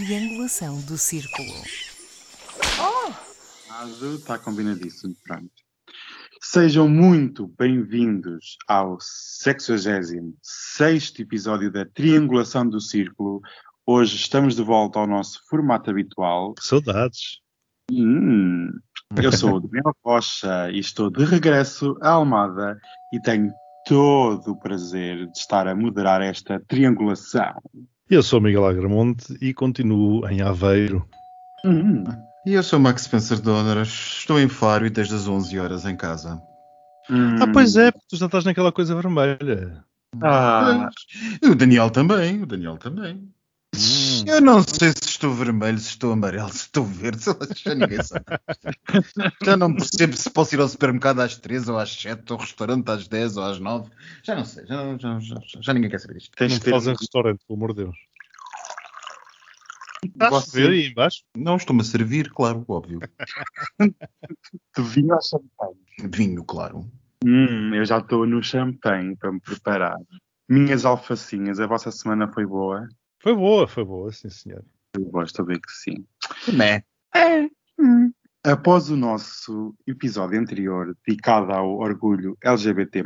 triangulação do círculo. Está combinadíssimo, pronto. Sejam muito bem-vindos ao 66 episódio da Triangulação do Círculo. Hoje estamos de volta ao nosso formato habitual. Saudades. Hum, eu sou o Daniel Rocha e estou de regresso à Almada e tenho todo o prazer de estar a moderar esta triangulação. Eu sou Miguel Agramonte e continuo em Aveiro. Hum, E eu sou o Max Spencer Donner, estou em Faro e desde as 11 horas em casa. hum. Ah, pois é, porque tu já estás naquela coisa vermelha. Ah, E o Daniel também, o Daniel também. Hum. Eu não sei se estou vermelho, se estou amarelo, se estou verde, lá, já ninguém sabe. já não percebo se posso ir ao supermercado às 3 ou às 7, ou ao restaurante às 10 ou às 9. Já não sei, já, já, já, já ninguém quer saber disto. tens Não de ter fazem restaurante, pelo amor de Deus. Estás a ver aí embaixo? Não estou-me a servir, claro, óbvio. de vinho ou champanhe. Vinho, claro. Hum, eu já estou no champanhe para me preparar. Minhas alfacinhas, a vossa semana foi boa? Foi boa, foi boa, sim senhor. Eu gosto de ver que sim. Né? Após o nosso episódio anterior dedicado ao orgulho LGBT+,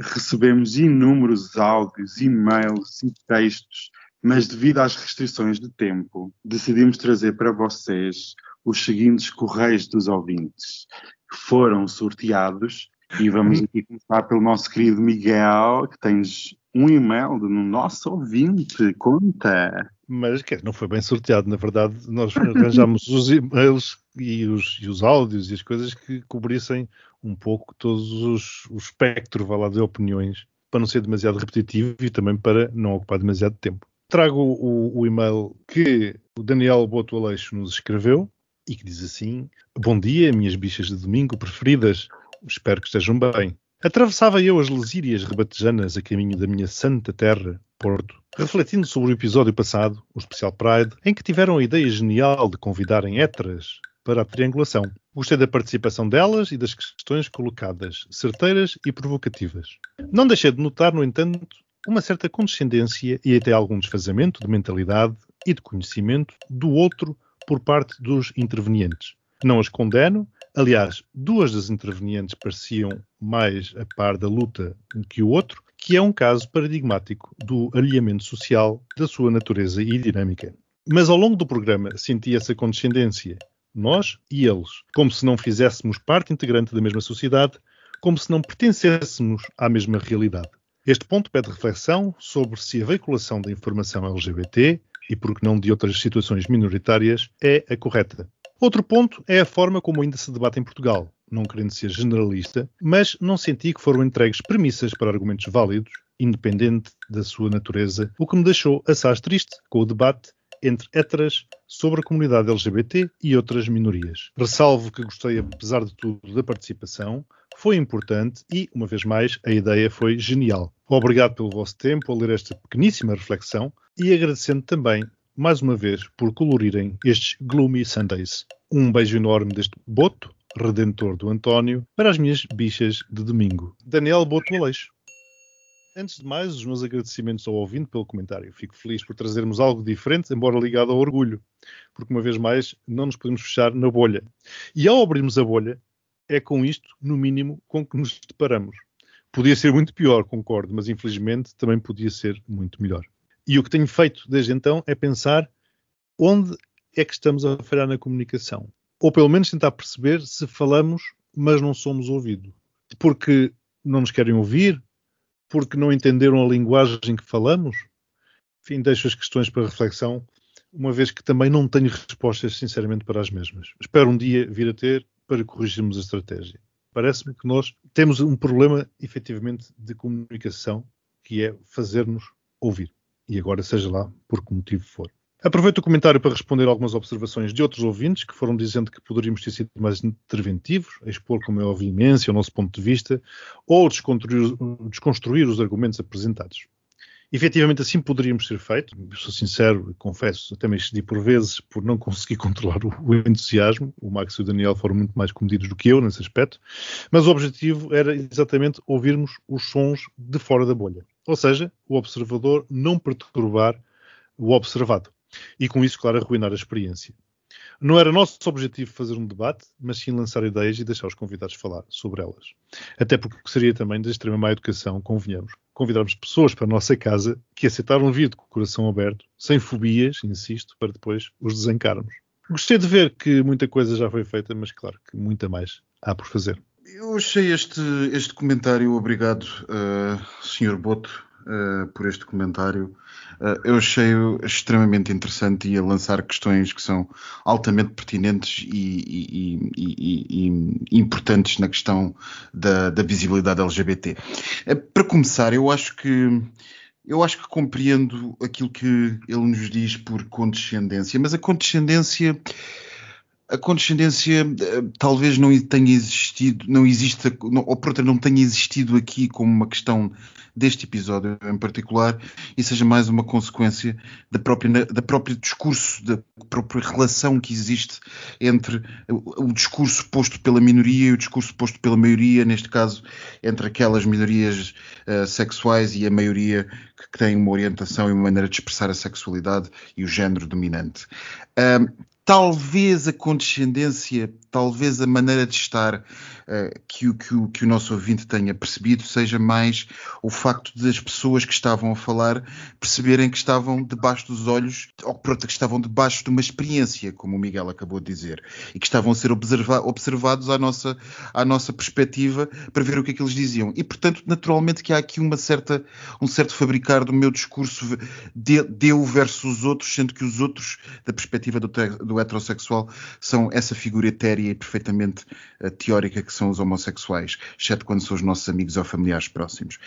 recebemos inúmeros áudios, e-mails e textos, mas devido às restrições de tempo, decidimos trazer para vocês os seguintes correios dos ouvintes, que foram sorteados, e vamos aqui começar pelo nosso querido Miguel, que tens um e-mail do nosso ouvinte, conta. Mas quer, não foi bem sorteado, na verdade, nós arranjámos os e-mails e os, e os áudios e as coisas que cobrissem um pouco todos os, o espectro vá lá, de opiniões, para não ser demasiado repetitivo e também para não ocupar demasiado tempo. Trago o, o e-mail que o Daniel Boto Aleixo nos escreveu e que diz assim: Bom dia, minhas bichas de domingo preferidas, espero que estejam bem. Atravessava eu as lesírias rebatejanas a caminho da minha santa terra, Porto, refletindo sobre o episódio passado, o especial Pride, em que tiveram a ideia genial de convidarem héteras para a triangulação. Gostei da participação delas e das questões colocadas, certeiras e provocativas. Não deixei de notar, no entanto, uma certa condescendência e até algum desfazamento de mentalidade e de conhecimento do outro por parte dos intervenientes. Não as condeno, aliás, duas das intervenientes pareciam mais a par da luta que o outro, que é um caso paradigmático do alinhamento social da sua natureza e dinâmica. Mas ao longo do programa senti essa condescendência, nós e eles, como se não fizéssemos parte integrante da mesma sociedade, como se não pertencêssemos à mesma realidade. Este ponto pede reflexão sobre se a veiculação da informação LGBT, e por que não de outras situações minoritárias, é a correta. Outro ponto é a forma como ainda se debate em Portugal, não querendo ser generalista, mas não senti que foram entregues premissas para argumentos válidos, independente da sua natureza, o que me deixou assaz triste com o debate entre héteras sobre a comunidade LGBT e outras minorias. Ressalvo que gostei, apesar de tudo, da participação, foi importante e, uma vez mais, a ideia foi genial. Obrigado pelo vosso tempo a ler esta pequeníssima reflexão e agradecendo também, mais uma vez, por colorirem estes Gloomy Sundays. Um beijo enorme deste Boto, redentor do António, para as minhas bichas de domingo. Daniel Boto Aleixo. Antes de mais, os meus agradecimentos ao ouvinte pelo comentário. Fico feliz por trazermos algo diferente, embora ligado ao orgulho, porque uma vez mais não nos podemos fechar na bolha. E ao abrirmos a bolha, é com isto, no mínimo, com que nos deparamos. Podia ser muito pior, concordo, mas infelizmente também podia ser muito melhor. E o que tenho feito desde então é pensar onde é que estamos a falhar na comunicação. Ou pelo menos tentar perceber se falamos, mas não somos ouvidos. Porque não nos querem ouvir, porque não entenderam a linguagem que falamos? Enfim, deixo as questões para reflexão, uma vez que também não tenho respostas, sinceramente, para as mesmas. Espero um dia vir a ter para corrigirmos a estratégia. Parece-me que nós temos um problema, efetivamente, de comunicação, que é fazer-nos ouvir. E agora, seja lá por que motivo for. Aproveito o comentário para responder algumas observações de outros ouvintes que foram dizendo que poderíamos ter sido mais interventivos, a expor, como é óbvio, imenso o nosso ponto de vista, ou desconstruir, desconstruir os argumentos apresentados. Efetivamente, assim poderíamos ser feito. Sou sincero e confesso, até me excedi por vezes por não conseguir controlar o entusiasmo. O Max e o Daniel foram muito mais comedidos do que eu nesse aspecto. Mas o objetivo era exatamente ouvirmos os sons de fora da bolha. Ou seja, o observador não perturbar o observado. e com isso, claro, arruinar a experiência. Não era nosso objetivo fazer um debate, mas sim lançar ideias e deixar os convidados falar sobre elas. Até porque seria também de extrema má educação, convenhamos, convidarmos pessoas para a nossa casa que aceitaram vir de coração aberto, sem fobias, insisto, para depois os desencarmos. Gostei de ver que muita coisa já foi feita, mas claro que muita mais há por fazer. Eu achei este, este comentário, obrigado, uh, Sr. Boto, uh, por este comentário. Uh, eu achei-o extremamente interessante e a lançar questões que são altamente pertinentes e, e, e, e importantes na questão da, da visibilidade LGBT. Uh, para começar, eu acho que eu acho que compreendo aquilo que ele nos diz por condescendência, mas a condescendência a condescendência talvez não tenha existido, não exista, ou por outra, não tenha existido aqui como uma questão deste episódio em particular e seja mais uma consequência da própria, da própria discurso, da própria relação que existe entre o, discurso posto pela minoria e o discurso posto pela maioria, neste caso entre aquelas minorias uh, sexuais e a maioria que, tem uma orientação e uma maneira de expressar a sexualidade e o género dominante. Talvez a condescendência, talvez a maneira de estar uh, que, o, que, o, que o nosso ouvinte tenha percebido seja mais o facto das pessoas que estavam a falar perceberem que estavam debaixo dos olhos, ou pronto, que estavam debaixo de uma experiência, como o Miguel acabou de dizer, e que estavam a ser observa observados à nossa, à nossa perspectiva para ver o que é que eles diziam. E, portanto, naturalmente que há aqui uma certa, um certo fabricar do meu discurso de, de eu versus os outros, sendo que os outros, da perspectiva do, do heterossexual são essa figura etérea e perfeitamente uh, teórica que são os homossexuais, exceto quando são os nossos amigos ou familiares próximos.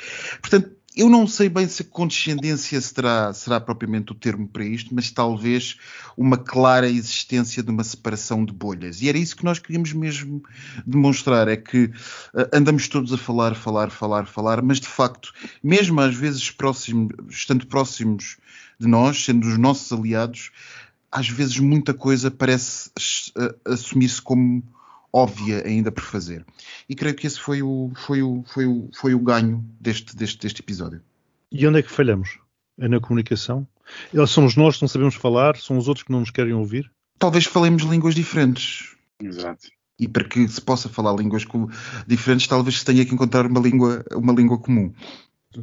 Portanto, eu não sei bem se a condescendência será, será propriamente o termo para isto, mas talvez uma clara existência de uma separação de bolhas. E era isso que nós queríamos mesmo demonstrar: é que uh, andamos todos a falar, falar, falar, falar, mas de facto, mesmo às vezes próximos, estando próximos de nós, sendo os nossos aliados, às vezes muita coisa parece assumir-se como óbvia ainda por fazer. E creio que esse foi o, foi o, foi o, foi o ganho deste, deste, deste episódio. E onde é que falhamos? É na comunicação? Eles somos nós que não sabemos falar? São os outros que não nos querem ouvir? Talvez falemos línguas diferentes. Exato. E para que se possa falar línguas diferentes, talvez se tenha que encontrar uma língua, uma língua comum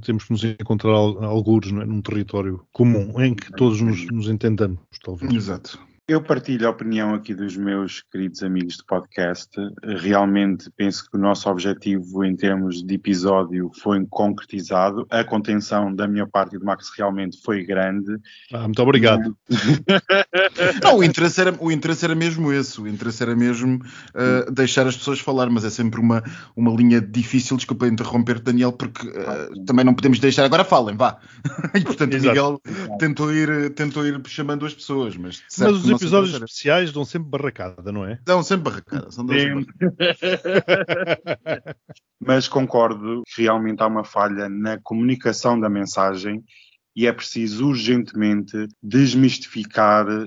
temos que nos encontrar alguns é? num território comum em que todos nos, nos entendamos, talvez. Exato. Eu partilho a opinião aqui dos meus queridos amigos de podcast. Realmente penso que o nosso objetivo em termos de episódio foi concretizado. A contenção da minha parte e do Max realmente foi grande. Ah, muito obrigado. Não, o, interesse era, o interesse era mesmo esse. O interesse era mesmo uh, deixar as pessoas falar, mas é sempre uma, uma linha difícil. Desculpa interromper, Daniel, porque uh, também não podemos deixar. Agora falem, vá. e portanto, o Miguel tentou ir, tentou ir chamando as pessoas, mas. Mas episódios especiais dão sempre barracada, não é? Dão sempre barracada. São sempre Mas concordo que realmente há uma falha na comunicação da mensagem e é preciso urgentemente desmistificar, eh,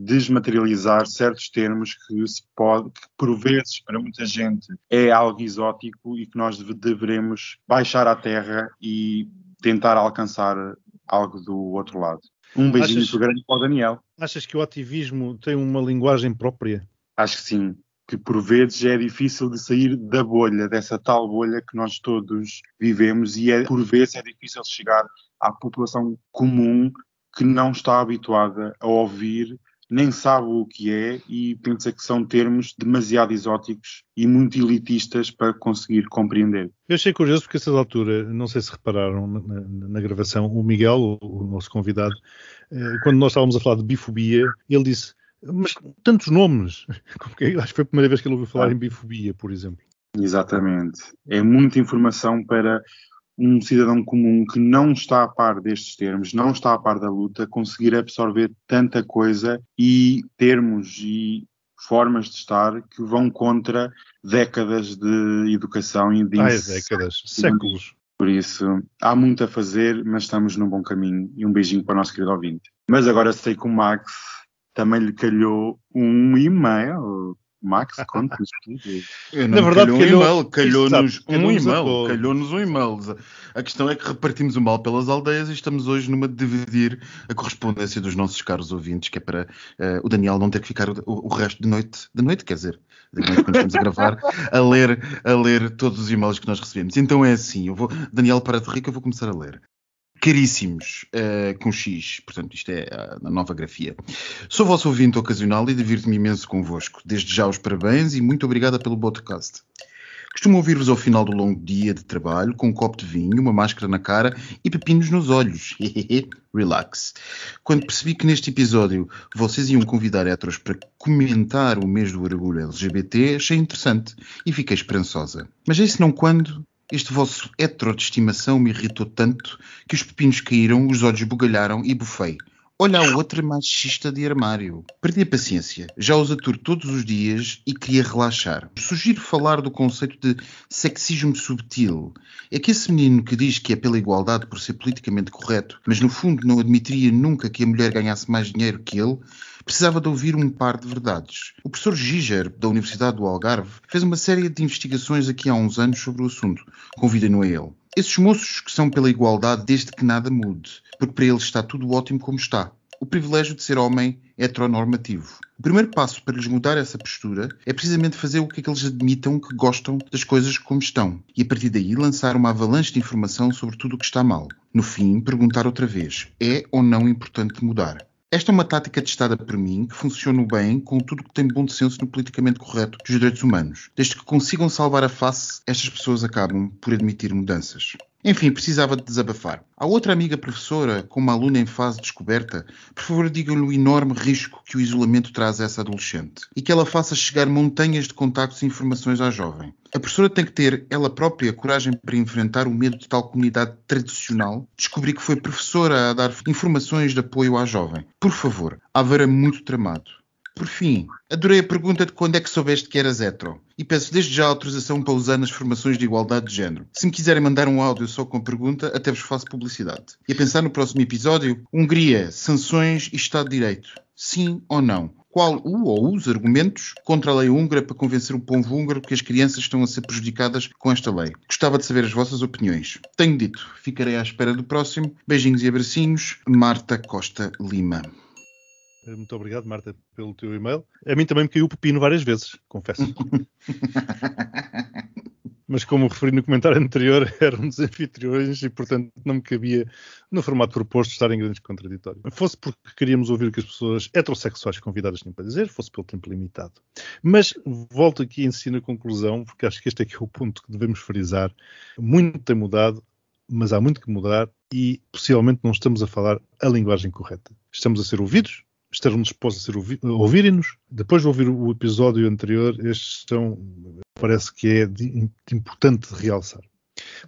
desmaterializar certos termos que se pode, que por vezes para muita gente é algo exótico e que nós deveremos baixar à terra e tentar alcançar algo do outro lado. Um beijinho achas, grande para o Daniel. Achas que o ativismo tem uma linguagem própria? Acho que sim. Que por vezes é difícil de sair da bolha, dessa tal bolha que nós todos vivemos, e é, por vezes é difícil chegar à população comum que não está habituada a ouvir nem sabe o que é e pensa que são termos demasiado exóticos e muito elitistas para conseguir compreender. Eu achei curioso porque a essa altura, não sei se repararam na, na, gravação, o Miguel, o, o nosso convidado, eh, quando nós estávamos a falar de bifobia, ele disse mas tantos nomes. Acho que foi a primeira vez que ele ouviu falar ah. em bifobia, por exemplo. Exatamente. É muita informação para um cidadão comum que não está a par destes termos, não está a par da luta, conseguir absorver tanta coisa e termos e formas de estar que vão contra décadas de educação e de Ai, décadas, séculos. Por isso, há muito a fazer, mas estamos num bom caminho. E um beijinho para o nosso querido ouvinte. Mas agora sei que o Max também lhe calhou um e-mail Max, conta-nos tudo. Na verdade, calhou um calhou- e-mail, calhou-nos um e-mail, calhou-nos um e-mail. A questão é que repartimos o mal pelas aldeias e estamos hoje numa de dividir a correspondência dos nossos caros ouvintes, que é para eh, o Daniel não ter que ficar o, o resto de noite, de noite, quer dizer, de noite quando estamos a gravar, a ler, a ler todos os e-mails que nós recebemos. Então é assim, eu vou, Daniel, para de rir que eu vou começar a ler. Caríssimos, eh, com X, portanto, isto é a, a nova grafia. Sou vosso ouvinte ocasional e divirto-me imenso convosco. Desde já os parabéns e muito obrigada pelo podcast. Costumo ouvir-vos ao final do longo dia de trabalho, com um copo de vinho, uma máscara na cara e pepinos nos olhos. Relax. Quando percebi que neste episódio vocês iam convidar heteros para comentar o mês do orgulho LGBT, achei interessante e fiquei esperançosa. Mas é não quando este vosso hetero de estimação me irritou tanto que os pepinos caíram, os olhos bugalharam e bufei. Olha a outra machista de armário. Perdi a paciência. Já os aturo todos os dias e queria relaxar. Sugiro falar do conceito de sexismo subtil. É que esse menino que diz que é pela igualdade por ser politicamente correto, mas no fundo não admitiria nunca que a mulher ganhasse mais dinheiro que ele, precisava de ouvir um par de verdades. O professor Giger, da Universidade do Algarve, fez uma série de investigações aqui há uns anos sobre o assunto. Convidem-no a ele. Esses moços que são pela igualdade desde que nada mude, porque para eles está tudo ótimo como está. O privilégio de ser homem heteronormativo. O primeiro passo para lhes mudar essa postura é precisamente fazer o que é que eles admitam que gostam das coisas como estão e a partir daí lançar uma avalanche de informação sobre tudo o que está mal. No fim, perguntar outra vez: é ou não importante mudar? Esta é uma tática testada por mim que funciona bem com tudo que tem bom senso no politicamente correto dos direitos humanos. Desde que consigam salvar a face, estas pessoas acabam por admitir mudanças. Enfim, precisava de desabafar. A outra amiga professora, com uma aluna em fase de descoberta, por favor digam-lhe o enorme risco que o isolamento traz a essa adolescente e que ela faça chegar montanhas de contactos e informações à jovem. A professora tem que ter, ela própria, coragem para enfrentar o medo de tal comunidade tradicional, descobrir que foi professora a dar informações de apoio à jovem. Por favor, é muito tramado. Por fim, adorei a pergunta de quando é que soubeste que eras hetero. E peço desde já autorização para usar nas formações de igualdade de género. Se me quiserem mandar um áudio só com pergunta, até vos faço publicidade. E a pensar no próximo episódio, Hungria, sanções e Estado de Direito. Sim ou não? Qual o ou os argumentos contra a lei húngara para convencer o povo húngaro que as crianças estão a ser prejudicadas com esta lei? Gostava de saber as vossas opiniões. Tenho dito, ficarei à espera do próximo. Beijinhos e abracinhos. Marta Costa Lima. Muito obrigado, Marta, pelo teu e-mail. A mim também me caiu o pepino várias vezes, confesso. Mas como referi no comentário anterior, eram dos anfitriões e, portanto, não me cabia, no formato proposto, estar em grandes contraditórios. Fosse porque queríamos ouvir o que as pessoas heterossexuais convidadas tinham para dizer, fosse pelo tempo limitado. Mas volto aqui em si na conclusão, porque acho que este é que é o ponto que devemos frisar. Muito tem mudado, mas há muito que mudar e, possivelmente, não estamos a falar a linguagem correta. Estamos a ser ouvidos, estarão dispostos a, ouvi- a ouvirem-nos. Depois de ouvir o episódio anterior, estes são, parece que é de- de importante realçar.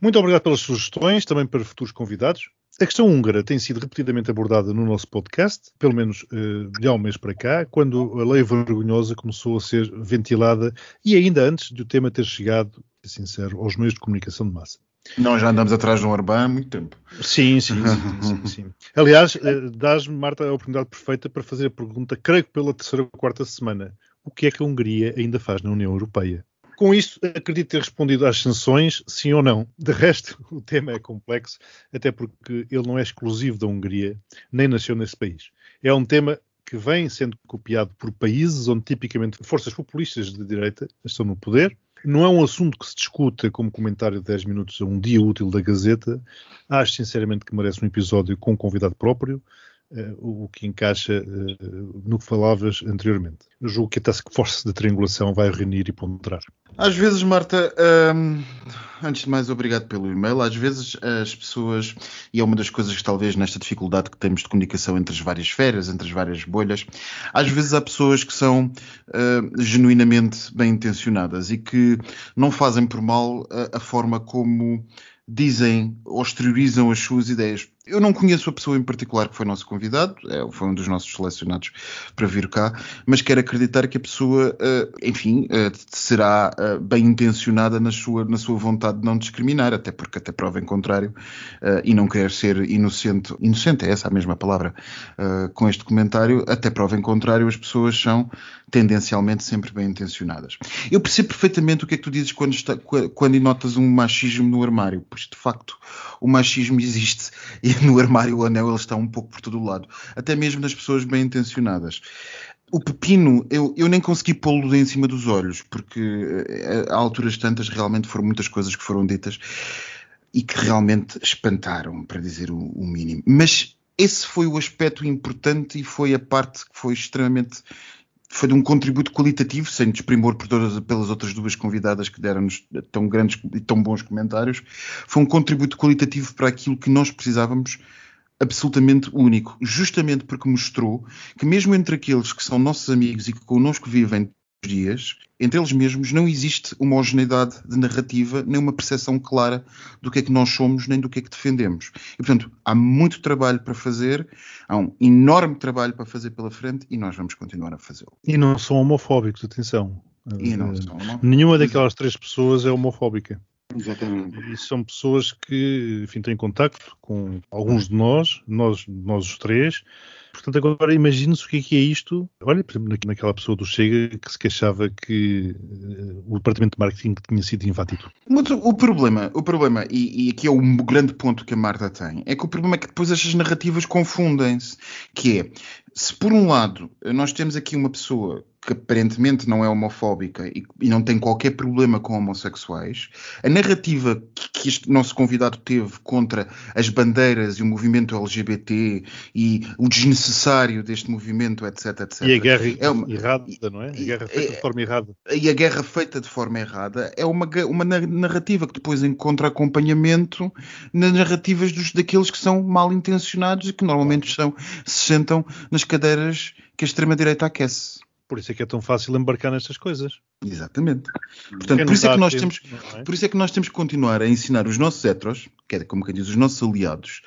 Muito obrigado pelas sugestões, também para futuros convidados. A questão húngara tem sido repetidamente abordada no nosso podcast, pelo menos eh, de há um mês para cá, quando a lei vergonhosa começou a ser ventilada e ainda antes de o tema ter chegado, sincero, aos meios de comunicação de massa. Nós já andamos atrás de um Orbán há muito tempo. Sim, sim, sim, sim, sim. Aliás, eh, dás-me, Marta, a oportunidade perfeita para fazer a pergunta, creio que pela terceira ou quarta semana. O que é que a Hungria ainda faz na União Europeia? Com isto, acredito ter respondido às sanções, sim ou não. De resto, o tema é complexo, até porque ele não é exclusivo da Hungria, nem nasceu nesse país. É um tema que vem sendo copiado por países onde tipicamente forças populistas de direita estão no poder. Não é um assunto que se discuta como comentário de 10 minutos a um dia útil da Gazeta. Acho sinceramente que merece um episódio com um convidado próprio, o que encaixa eh, no que falavas anteriormente. Eu julgo que a Task Force de triangulação vai reunir e ponderar. Às vezes, Marta, hum, antes de mais, obrigado pelo e-mail. Às vezes as pessoas, e é uma das coisas que talvez nesta dificuldade que temos de comunicação entre as várias esferas, entre as várias bolhas, às vezes há pessoas que são uh, genuinamente bem intencionadas e que não fazem por mal a, a forma como dizem ou exteriorizam as suas ideias. Eu não conheço a pessoa em particular que foi nosso convidado, é, foi um dos nossos selecionados para vir cá, mas quero acreditar que a pessoa, uh, enfim, uh, será uh, bem intencionada na sua, na sua vontade de não discriminar, até porque até prova em contrário, e não quer ser inocente, inocente é essa a mesma palavra, com este comentário, até prova em contrário, as pessoas são tendencialmente sempre bem intencionadas. Eu percebo perfeitamente o que é que tu dizes quando, está, quando notas um machismo no armário, pois de facto o machismo existe e no armário o anel ele está um pouco por todo o lado, até mesmo nas pessoas bem intencionadas. O pepino, eu, eu nem consegui pô-lo em cima dos olhos, porque eh, a alturas tantas realmente foram muitas coisas que foram ditas e que realmente espantaram, para dizer o, o mínimo. Mas esse foi o aspecto importante e foi a parte que foi extremamente foi de um contributo qualitativo, sem desprimor por todas, pelas outras duas convidadas que deram-nos tão grandes e tão bons comentários, foi um contributo qualitativo para aquilo que nós precisávamos absolutamente único, justamente porque mostrou que mesmo entre aqueles que são nossos amigos e que connosco vivem dias, entre eles mesmos não existe uma homogeneidade de narrativa, nem uma percepção clara do que é que nós somos, nem do que é que defendemos. E, portanto, há muito trabalho para fazer, há um enorme trabalho para fazer pela frente e nós vamos continuar a fazê-lo. E não são homofóbicos, atenção. E não são homofóbicos. Nenhuma daquelas três pessoas é homofóbica. Exatamente. E são pessoas que, enfim, têm contacto com alguns de nós, nós, nós os três. Portanto, agora imagine-se o que é, que é isto. Olha, por exemplo, naquela pessoa do Chega que se queixava que uh, o departamento de marketing tinha sido invadido. Mas o problema, o problema e, e aqui é o grande ponto que a Marta tem, é que o problema é que depois estas narrativas confundem-se. Que é, se por um lado nós temos aqui uma pessoa que aparentemente não é homofóbica e, e, não tem qualquer problema com homossexuais, a narrativa que, que, este nosso convidado teve contra as bandeiras e o movimento LGBT e o desnecessário deste movimento, etc, etc. E a guerra é uma, errada, não é? A guerra feita é, de forma errada. E a guerra feita de forma errada é uma, uma narrativa que depois encontra acompanhamento nas narrativas dos, daqueles que são mal intencionados e que normalmente são, se sentam nas cadeiras que a extrema-direita aquece. Por isso é que é tão fácil embarcar nestas coisas. Exatamente. Portanto, por isso, é que nós temos, é? por isso é que nós temos que continuar a ensinar os nossos heteros, que é como quem diz, os nossos aliados,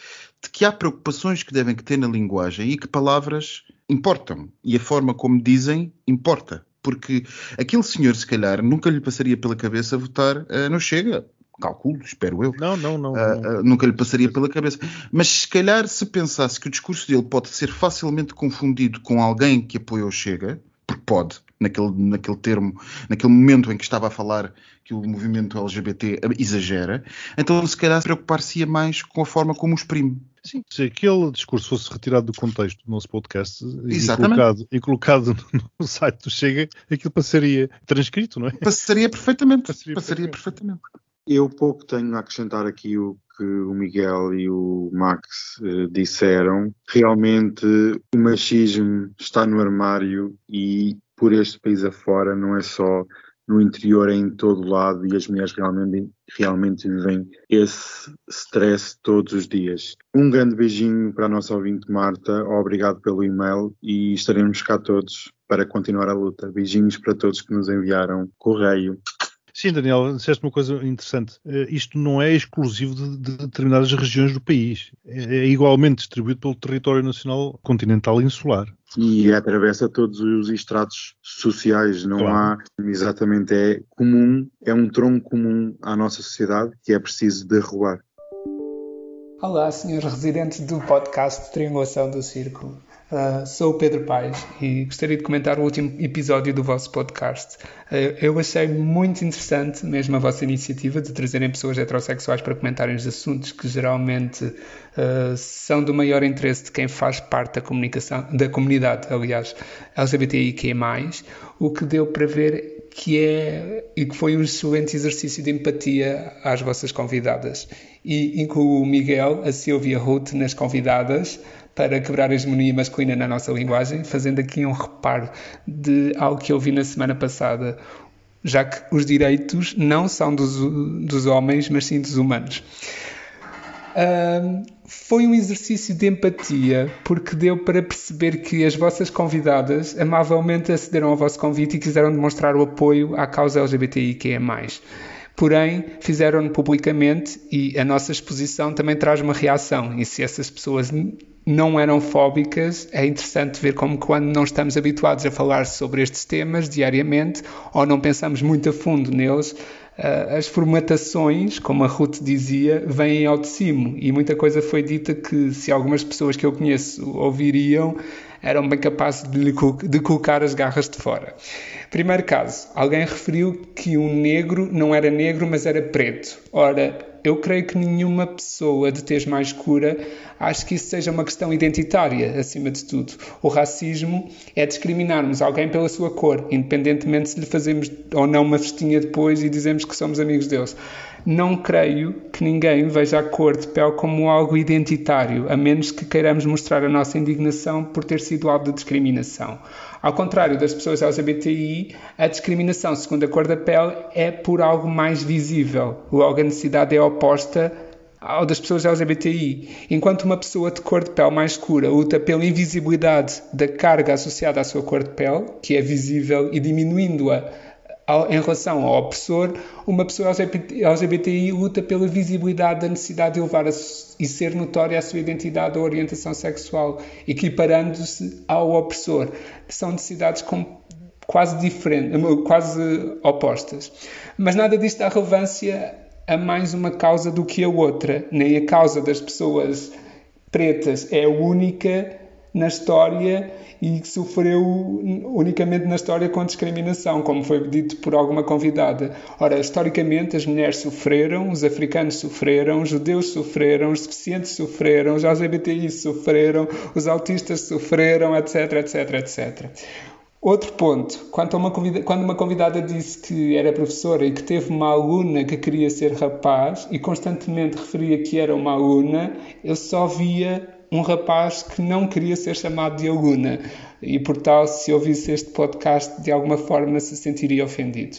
de que há preocupações que devem ter na linguagem e que palavras importam. E a forma como dizem importa. Porque aquele senhor, se calhar, nunca lhe passaria pela cabeça votar uh, no Chega calculo, espero eu. Não, não, não, uh, uh, nunca lhe passaria pela cabeça. Mas se calhar se pensasse que o discurso dele pode ser facilmente confundido com alguém que apoia o Chega, porque pode, naquele, naquele termo, naquele momento em que estava a falar que o movimento LGBT exagera, então se calhar preocupar-se-ia mais com a forma como o exprime. Sim, se aquele discurso fosse retirado do contexto do nosso podcast e colocado, e colocado, no site do Chega, aquilo passaria transcrito, não é? Passaria perfeitamente. Passaria, passaria perfeitamente. perfeitamente. Eu pouco tenho a acrescentar aqui o que o Miguel e o Max eh, disseram. Realmente o machismo está no armário e por este país afora não é só no interior, é em todo lado e as mulheres realmente, realmente vivem esse stress todos os dias. Um grande beijinho para a nossa ouvinte Marta, obrigado pelo e-mail e estaremos cá todos para continuar a luta. Beijinhos para todos que nos enviaram correio. Sim, Daniel, disseste uma coisa interessante. Uh, isto não é exclusivo de, de, determinadas regiões do país. É, é, igualmente distribuído pelo território nacional continental e insular. E atravessa todos os estratos sociais. Não claro. há, exatamente, é comum, é um tronco comum à nossa sociedade que é preciso derrubar. Olá, senhores residentes do podcast Triangulação do Círculo. Uh, sou o Pedro Paes e gostaria de comentar o último episódio do vosso podcast. Uh, eu achei muito interessante mesmo a vossa iniciativa de trazerem pessoas heterossexuais para comentarem os assuntos que geralmente uh, são do maior interesse de quem faz parte da comunicação, da comunidade, aliás, LGBTIQ+, o que deu para ver que é e que foi um excelente exercício de empatia às vossas convidadas. E incluo o Miguel, a Silvia Ruth nas convidadas, para quebrar a hegemonia masculina na nossa linguagem, fazendo aqui um reparo de algo que eu vi na semana passada, já que os direitos não são dos, dos homens, mas sim dos humanos. Foi um exercício de empatia, porque deu para perceber que as vossas convidadas amavelmente acederam ao vosso convite e quiseram demonstrar o apoio à causa LGBTIQIA+. Porém, fizeram-no publicamente e a nossa exposição também traz uma reação. E se essas pessoas não eram fóbicas. É interessante ver como quando não estamos habituados a falar sobre estes temas diariamente ou não pensamos muito a fundo neles, as formatações, como a Ruth dizia, vêm ao de cima e muita coisa foi dita que se algumas pessoas que eu conheço ouviriam eram bem capazes de, de colocar as garras de fora. Primeiro caso, alguém referiu que um negro não era negro, mas era preto. Ora, eu creio que nenhuma pessoa de tez mais escura acho que isso seja uma questão identitária, acima de tudo. O racismo é discriminarmos alguém pela sua cor, independentemente se lhe fazemos ou não uma festinha depois e dizemos que somos amigos deles. Não creio que ninguém veja a cor de pele como algo identitário, a menos que queiramos mostrar a nossa indignação por ter sido alvo de discriminação. Ao contrário das pessoas LGBTI, a discriminação segundo a cor da pele é por algo mais visível. Logo, a necessidade é oposta ao das pessoas LGBTI. Enquanto uma pessoa de cor de pele mais escura luta pela invisibilidade da carga associada à sua cor de pele, que é visível, e diminuindo-a em relação ao opressor, uma pessoa LGBTI luta pela visibilidade da necessidade de elevar e ser notória a sua identidade ou orientação sexual, equiparando-se ao opressor. São necessidades quase diferentes, quase opostas. Mas nada disto dá relevância a mais uma causa do que a outra. Nem a causa das pessoas pretas é única na história e que sofreu unicamente na história com discriminação, como foi dito por alguma convidada. Ora, historicamente, as mulheres sofreram, os africanos sofreram, os judeus sofreram, os deficientes sofreram, os LGBTI sofreram, os autistas sofreram, etc, etc, etc. Outro ponto, uma convida, quando uma convidada disse que era professora e que teve uma aluna que queria ser rapaz e constantemente referia que era uma aluna, eu só via um rapaz que não queria ser chamado de aluna e, por tal, se ouvisse este podcast, de alguma forma se sentiria ofendido.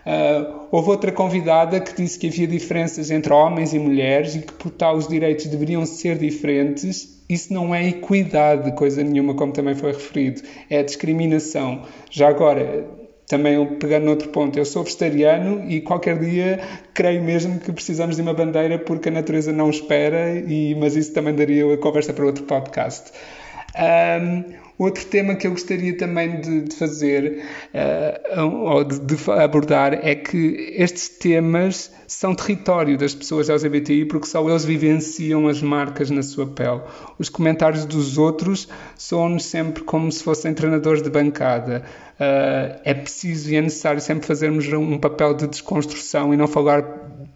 Uh, houve outra convidada que disse que havia diferenças entre homens e mulheres e que, por tal, os direitos deveriam ser diferentes. Isso não é equidade, coisa nenhuma, como também foi referido, é discriminação. Já agora, também pegando noutro ponto, eu sou vegetariano e qualquer dia creio mesmo que precisamos de uma bandeira porque a natureza não espera, e, mas isso também daria a conversa para outro podcast. Um, outro tema que eu gostaria também de, de fazer uh, ou de, de, abordar é que estes temas são território das pessoas LGBTI porque só eles vivenciam as marcas na sua pele. Os comentários dos outros soam-nos sempre como se fossem treinadores de bancada. Uh, é preciso e é necessário sempre fazermos um papel de desconstrução e não falar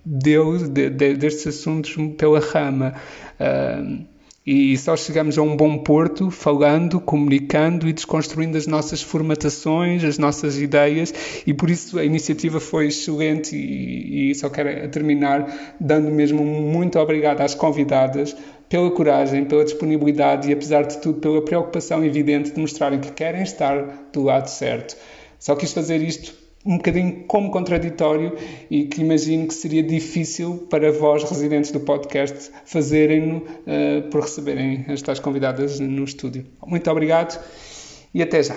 deles, de, de, destes assuntos pela rama. Uh, e só chegamos a um bom porto falando, comunicando e desconstruindo as nossas formatações, as nossas ideias, e por isso a iniciativa foi excelente. E, e só quero terminar dando mesmo muito obrigado às convidadas pela coragem, pela disponibilidade e, apesar de tudo, pela preocupação evidente de mostrarem que querem estar do lado certo. Só quis fazer isto um bocadinho como contraditório e que imagino que seria difícil para vós, residentes do podcast, fazerem-no uh, por receberem estas convidadas no estúdio. Muito obrigado e até já.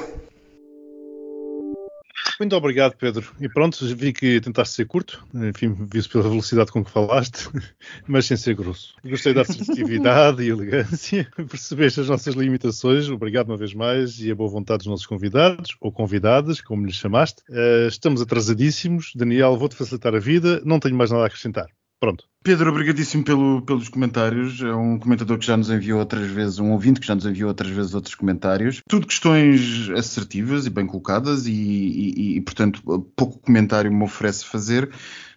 Muito obrigado, Pedro. E pronto, vi que tentaste ser curto, enfim, visto pela velocidade com que falaste, mas sem ser grosso. Gostei da assertividade e elegância, percebeste as nossas limitações, obrigado uma vez mais e a boa vontade dos nossos convidados, ou convidadas, como lhes chamaste. Uh, estamos atrasadíssimos. Daniel, vou-te facilitar a vida, não tenho mais nada a acrescentar. Pronto. Pedro, obrigadíssimo pelo, pelos comentários. É um comentador que já nos enviou outras vezes, um ouvinte que já nos enviou outras vezes outros comentários. Tudo questões assertivas e bem colocadas, e, e, e portanto, pouco comentário me oferece fazer,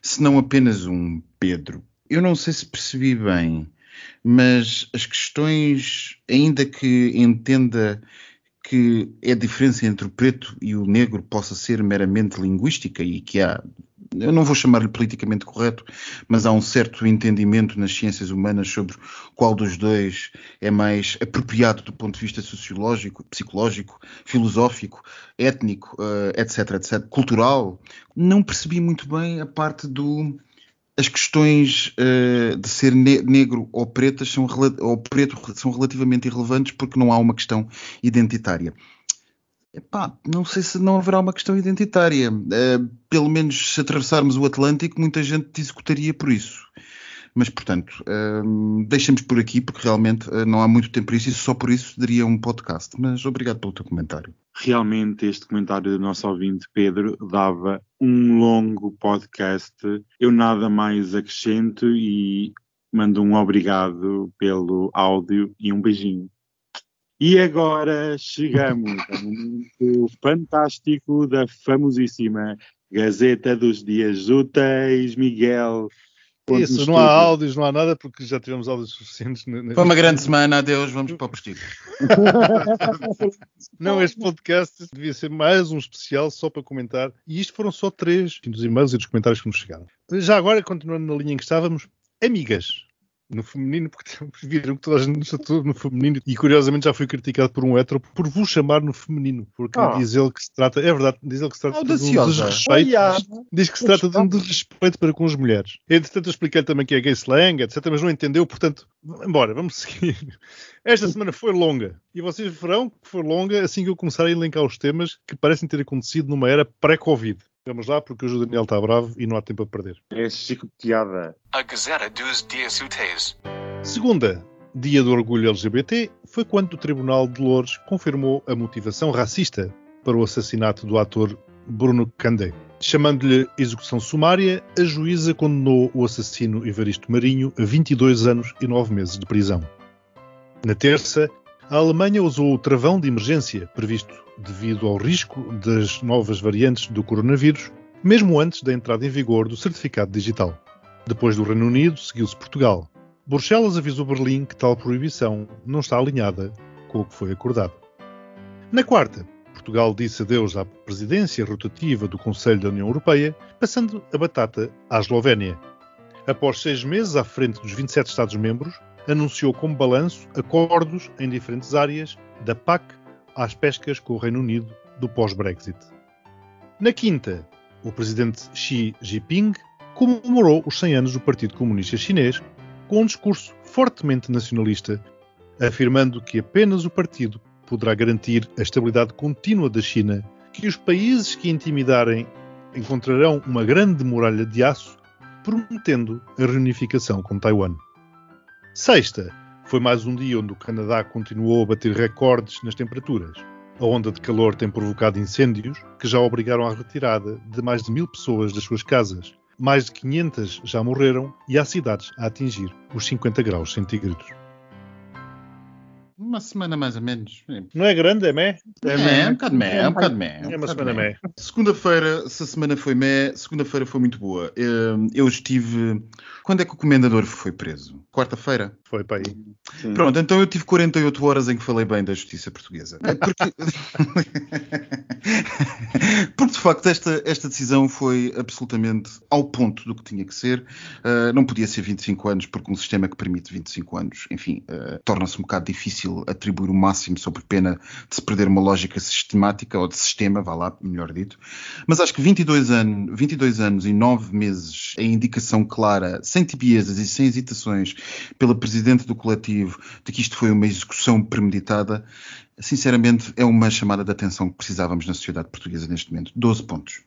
senão apenas um Pedro. Eu não sei se percebi bem, mas as questões, ainda que entenda que a diferença entre o preto e o negro possa ser meramente linguística e que há eu não vou chamar-lhe politicamente correto, mas há um certo entendimento nas ciências humanas sobre qual dos dois é mais apropriado do ponto de vista sociológico, psicológico, filosófico, étnico, etc, etc, cultural. Não percebi muito bem a parte do as questões uh, de ser ne negro ou pretas são, ou preto são relativamente irrelevantes porque não há uma questão identitária. Epá, não sei se não haverá uma questão identitária. Uh, pelo menos se atravessarmos o Atlântico, muita gente discutiria por isso. Mas, portanto, hum, deixamos por aqui, porque realmente uh, não há muito tempo para isso, e só por isso daria um podcast. Mas obrigado pelo teu comentário. Realmente, este comentário do nosso ouvinte Pedro dava um longo podcast. Eu nada mais acrescento e mando um obrigado pelo áudio e um beijinho. E agora chegamos ao momento fantástico da famosíssima Gazeta dos Dias Úteis, Miguel. Isso, não há áudios, não há nada, porque já tivemos áudios suficientes. Foi uma grande semana, adeus, vamos para o postigo. não, este podcast devia ser mais um especial só para comentar. E isto foram só três dos e-mails e dos comentários que nos chegaram. Já agora, continuando na linha em que estávamos, amigas no feminino, porque viram que toda a gente está no feminino e curiosamente já fui criticado por um hétero por vos chamar no feminino, porque oh. diz ele que se trata, é verdade, diz ele que se trata de um desrespeito, oh, diz que se trata de um desrespeito para com as mulheres. Entretanto, eu expliquei também que é gay slang, etc, mas não entendeu, portanto, embora, vamos seguir. Esta semana foi longa e vocês verão que foi longa assim que eu começar a elencar os temas que parecem ter acontecido numa era pré-Covid. Vamos lá, porque hoje o Daniel está bravo e não há tempo a perder. É chicoteada. A Gazeta dos Dias Úteis. Segunda, dia do orgulho LGBT, foi quando o Tribunal de Lourdes confirmou a motivação racista para o assassinato do ator Bruno Candé. Chamando-lhe execução sumária, a juíza condenou o assassino Evaristo Marinho a 22 anos e 9 meses de prisão. Na terça, a Alemanha usou o travão de emergência previsto devido ao risco das novas variantes do coronavírus, mesmo antes da entrada em vigor do certificado digital. Depois do Reino Unido, seguiu-se Portugal. Bruxelas avisou Berlim que tal proibição não está alinhada com o que foi acordado. Na quarta, Portugal disse adeus à presidência rotativa do Conselho da União Europeia, passando a batata à Eslovénia. Após seis meses à frente dos 27 Estados-membros, anunciou como balanço acordos em diferentes áreas, da PAC às pescas com o Reino Unido do pós-Brexit. Na quinta, o presidente Xi Jinping comemorou os 100 anos do Partido Comunista Chinês com um discurso fortemente nacionalista, afirmando que apenas o partido poderá garantir a estabilidade contínua da China, que os países que intimidarem encontrarão uma grande muralha de aço, prometendo a reunificação com Taiwan. Sexta, foi mais um dia onde o Canadá continuou a bater recordes nas temperaturas. A onda de calor tem provocado incêndios que já obrigaram à retirada de mais de mil pessoas das suas casas. Mais de 500 já morreram e há cidades a atingir os 50 graus centígrados. Uma semana mais ou menos. Não é grande, é mé? É, é, é um bocado mé, é um bocado mé. É uma semana mé. Segunda-feira, se a semana foi mé, segunda-feira foi muito boa. Hum, eu estive. Quando é que o comendador foi preso? Quarta-feira? Foi para aí. Sim. Pronto, então eu tive 48 horas em que falei bem da justiça portuguesa. É porque de facto esta, esta decisão foi absolutamente ao ponto do que tinha que ser. Uh, não podia ser 25 anos, porque um sistema que permite 25 anos, enfim, uh, torna-se um bocado difícil atribuir o máximo sobre pena de se perder uma lógica sistemática ou de sistema, vá lá, melhor dito. Mas acho que 22 anos, 22 anos e 9 meses é indicação clara, sem tibiezas e sem hesitações, pela presidente do coletivo de que isto foi uma execução premeditada, sinceramente é uma chamada de atenção que precisávamos na sociedade portuguesa neste momento. 12 pontos.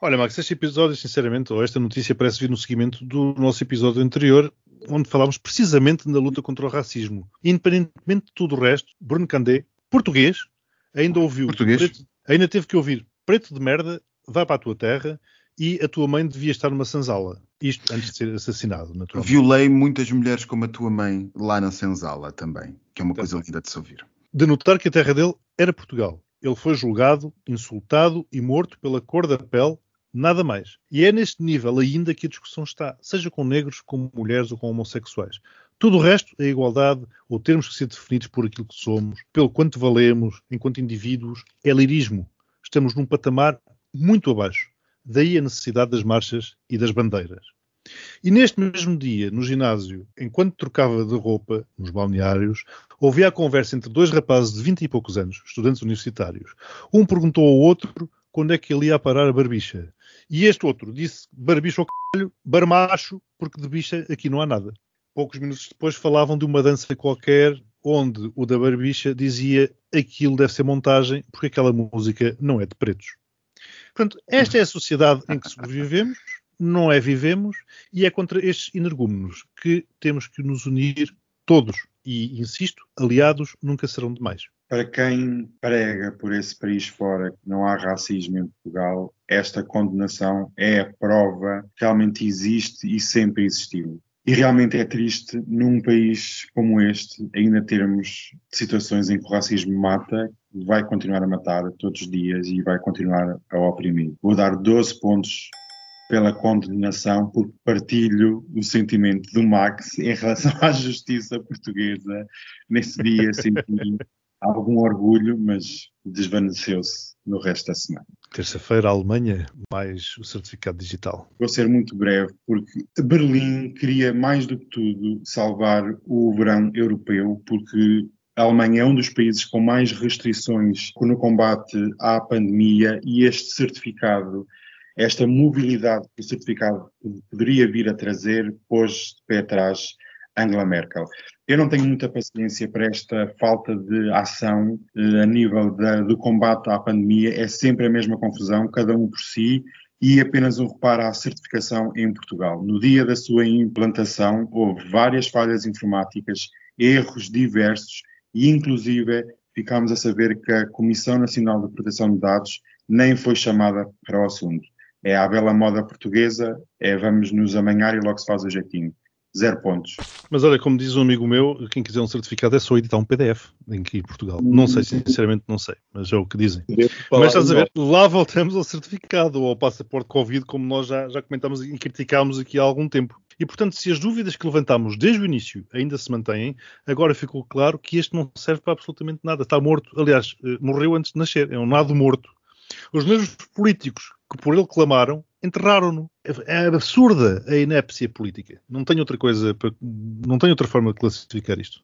Olha, Max, este episódio, sinceramente, ou esta notícia parece vir no seguimento do nosso episódio anterior, onde falámos precisamente na luta contra o racismo. Independentemente de tudo o resto, Bruno Candé, português, ainda ouviu. Português? Preto, ainda teve que ouvir preto de merda, vai para a tua terra e a tua mãe devia estar numa senzala. Isto antes de ser assassinado, naturalmente. Violei muitas mulheres como a tua mãe lá na senzala também, que é uma coisa linda de se ouvir. De notar que a terra dele era Portugal. Ele foi julgado, insultado e morto pela cor da pele, nada mais. E é neste nível ainda que a discussão está, seja com negros, com mulheres ou com homossexuais. Tudo o resto é igualdade, ou termos que ser definidos por aquilo que somos, pelo quanto valemos enquanto indivíduos, é lirismo. Estamos num patamar muito abaixo. Daí a necessidade das marchas e das bandeiras. E neste mesmo dia, no ginásio, enquanto trocava de roupa nos balneários, ouvia a conversa entre dois rapazes de vinte e poucos anos, estudantes universitários. Um perguntou ao outro quando é que ele ia parar a barbicha. E este outro disse barbicha ao caralho, barmacho, porque de bicha aqui não há nada. Poucos minutos depois falavam de uma dança qualquer onde o da barbicha dizia aquilo deve ser montagem porque aquela música não é de pretos. Portanto, esta é a sociedade em que sobrevivemos não é vivemos e é contra estes energúmenos que temos que nos unir todos. E, insisto, aliados nunca serão demais. Para quem prega por esse país fora que não há racismo em Portugal, esta condenação é a prova que realmente existe e sempre existiu. E realmente é triste, num país como este, ainda termos situações em que o racismo mata, vai continuar a matar todos os dias e vai continuar a oprimir. Vou dar 12 pontos pela condenação, porque partilho o sentimento do Max em relação à justiça portuguesa. Nesse dia senti algum orgulho, mas desvaneceu-se no resto da semana. Terça-feira, a Alemanha, mais o certificado digital. Vou ser muito breve, porque Berlim queria, mais do que tudo, salvar o verão europeu, porque a Alemanha é um dos países com mais restrições no combate à pandemia e este certificado, esta mobilidade que o certificado poderia vir a trazer, pôs de pé atrás Angela Merkel. Eu não tenho muita paciência para esta falta de ação eh, a nível da, do combate à pandemia. É sempre a mesma confusão, cada um por si, e apenas um reparo à certificação em Portugal. No dia da sua implantação, houve várias falhas informáticas, erros diversos, e inclusive ficámos a saber que a Comissão Nacional de Proteção de Dados nem foi chamada para o assunto. É a bela moda portuguesa, é vamos nos amanhar e logo se faz o jeitinho zero pontos. Mas olha, como diz um amigo meu, quem quiser um certificado é só editar um PDF em que Portugal. Não sei, sinceramente não sei, mas é o que dizem. Mas estás a ver, lá voltamos ao certificado ou ao passaporte Covid, como nós já, já comentámos e criticámos aqui há algum tempo. E, portanto, se as dúvidas que levantámos desde o início ainda se mantêm, agora ficou claro que este não serve para absolutamente nada. Está morto. Aliás, eh, morreu antes de nascer. É um nado morto. Os mesmos políticos que por ele clamaram enterraram-no. É absurda a inépcia política. Não tenho outra coisa, para, não tenho outra forma de classificar isto.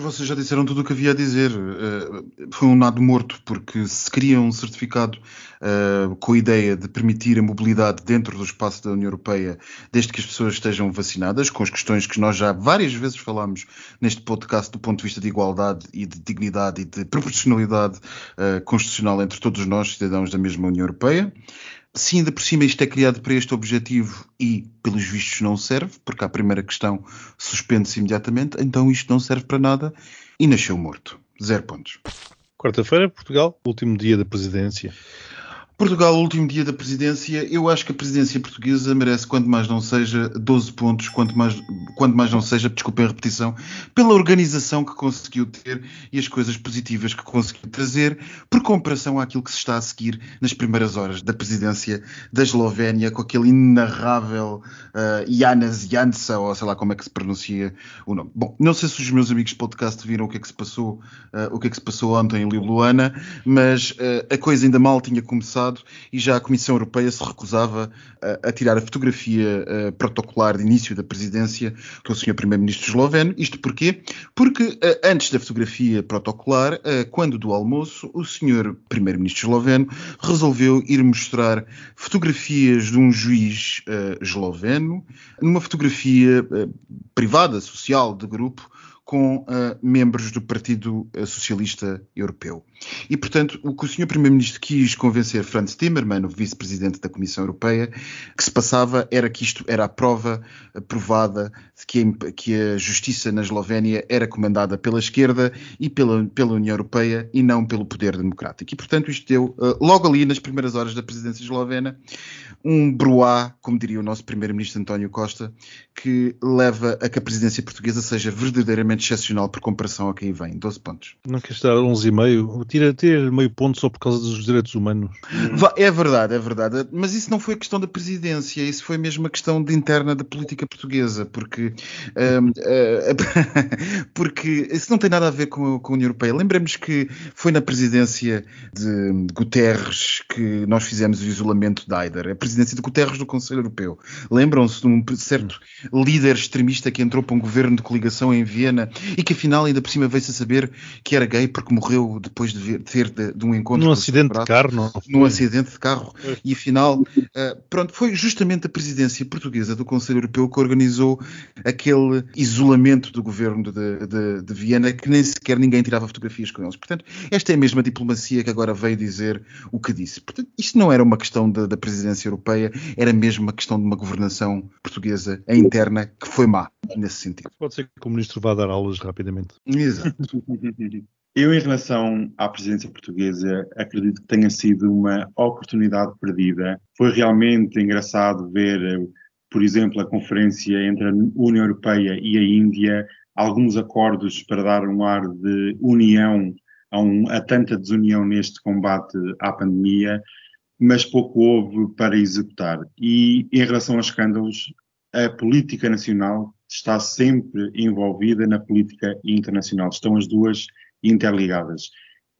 Vocês já disseram tudo o que havia a dizer. Eh, foi um nado morto, porque se cria um certificado uh, com a ideia de permitir a mobilidade dentro do espaço da União Europeia, desde que as pessoas estejam vacinadas, com as questões que nós já várias vezes falámos neste podcast do ponto de vista de igualdade e de dignidade e de proporcionalidade uh, constitucional entre todos nós, cidadãos da mesma União Europeia se ainda por cima isto é criado para este objetivo e, pelos vistos, não serve, porque a primeira questão suspende-se imediatamente, então isto não serve para nada e nasceu morto. Zero pontos. Quarta-feira, Portugal, último dia da presidência. Portugal, último dia da presidência, eu acho que a presidência portuguesa merece, quanto mais não seja, 12 pontos, quanto mais, quanto mais não seja, desculpem a repetição, pela organização que conseguiu ter e as coisas positivas que conseguiu trazer, por comparação àquilo que se está a seguir nas primeiras horas da presidência da Eslovénia, com aquele inarrável uh, Janas Jansa, ou sei lá como é que se pronuncia o nome. Bom, não sei se os meus amigos de podcast viram o que é que se passou, uh, o que é que se passou ontem em Ljubljana, mas uh, a coisa ainda mal tinha começado passado e já a Comissão Europeia se recusava a, a tirar a fotografia a, protocolar de início da presidência com o Sr. Primeiro-Ministro esloveno. Isto porquê? Porque a, antes da fotografia protocolar, quando do almoço, o Sr. Primeiro-Ministro esloveno resolveu ir mostrar fotografias de um juiz esloveno numa fotografia privada, social, de grupo, com uh, membros do Partido Socialista Europeu. E, portanto, o que o Sr. Primeiro-Ministro quis convencer Franz Timmermans, o vice-presidente da Comissão Europeia, que se passava era que isto era a prova provada de que a, que a justiça na Eslovénia era comandada pela esquerda e pela, pela União Europeia e não pelo poder democrático. E, portanto, isto deu, uh, logo ali nas primeiras horas da presidência eslovena, um broá, como diria o nosso Primeiro-Ministro António Costa, que leva a que a presidência portuguesa seja verdadeiramente excepcional por comparação a quem vem. 12 pontos. Não queres dar 11,5? tira, tira meio ponto só por causa dos direitos humanos. É verdade, é verdade. Mas isso não foi a questão da presidência, isso foi mesmo a questão de interna da política portuguesa, porque, um, uh, porque isso não tem nada a ver com, com a União Europeia. Lembremos que foi na presidência de, Guterres que nós fizemos o isolamento da AIDER, a presidência de Guterres do Conselho Europeu. Lembram-se de um certo líder extremista que entrou para um governo de coligação em Viena E que afinal ainda por cima veio-se a saber que era gay porque morreu depois de, ver, de ter de, de, um encontro num acidente de carro, não? Num acidente de carro e afinal, uh, pronto, foi justamente a presidência portuguesa do Conselho Europeu que organizou aquele isolamento do governo de, de, de Viena que nem sequer ninguém tirava fotografias com eles. Portanto, esta é a mesma diplomacia que agora veio dizer o que disse. Portanto, isto não era uma questão da, da presidência europeia, era mesmo uma questão de uma governação portuguesa interna que foi má nesse sentido. Pode ser que o ministro vá dar aulas rapidamente. Exato. Eu, em relação à presidência portuguesa, acredito que tenha sido uma oportunidade perdida. Foi realmente engraçado ver, por exemplo, a conferência entre a União Europeia e a Índia, alguns acordos para dar um ar de união a, um, a tanta desunião neste combate à pandemia, mas pouco houve para executar. E em relação aos escândalos, a política nacional está sempre envolvida na política internacional. Estão as duas interligadas.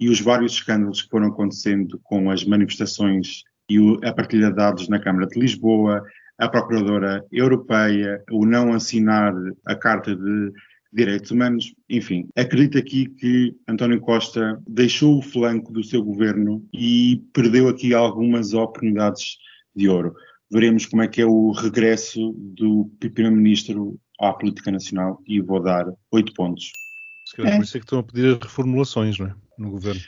E os vários escândalos que foram acontecendo com as manifestações e a partilha de dados na Câmara de Lisboa, a Procuradora Europeia, o não assinar a Carta de Direitos Humanos, enfim. Acredito aqui que António Costa deixou o flanco do seu governo e perdeu aqui algumas oportunidades de ouro. Veremos como é que é o regresso do Primeiro-Ministro à política nacional e vou dar oito pontos. Se calhar é. por isso é que estão a pedir reformulações, não é? No governo.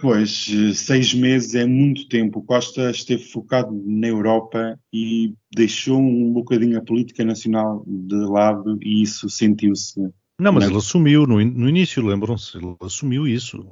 Pois, seis meses é muito tempo. Costa esteve focado na Europa e deixou um bocadinho a política nacional de lado e isso sentiu-se. Não, mas ele assumiu no, no início, lembram-se, ele assumiu isso.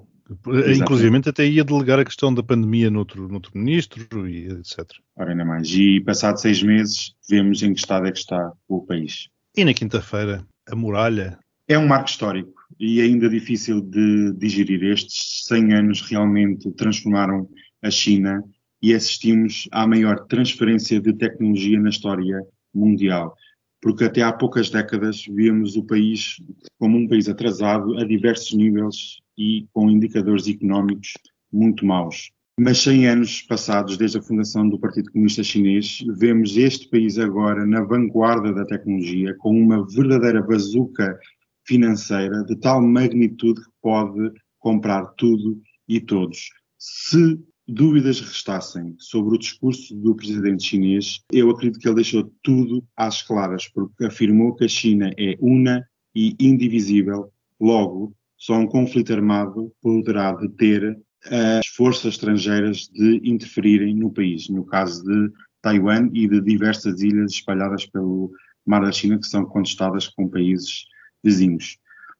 Exatamente. Inclusive até ia delegar a questão da pandemia noutro, noutro ministro e etc. Ora, ainda mais. E passado seis meses, vemos em que estado é que está o país. E na quinta-feira, a muralha. É um marco histórico e ainda difícil de digerir. Estes 100 anos realmente transformaram a China e assistimos à maior transferência de tecnologia na história mundial. Porque até há poucas décadas víamos o país como um país atrasado a diversos níveis e com indicadores económicos muito maus. Mas 100 anos passados, desde a fundação do Partido Comunista Chinês, vemos este país agora na vanguarda da tecnologia, com uma verdadeira bazuca financeira de tal magnitude que pode comprar tudo e todos. Se dúvidas restassem sobre o discurso do presidente chinês, eu acredito que ele deixou tudo às claras, porque afirmou que a China é una e indivisível, logo, só um conflito armado poderá deter as forças estrangeiras de interferirem no país, no caso de Taiwan e de diversas ilhas espalhadas pelo Mar da China que são contestadas com países vizinhos.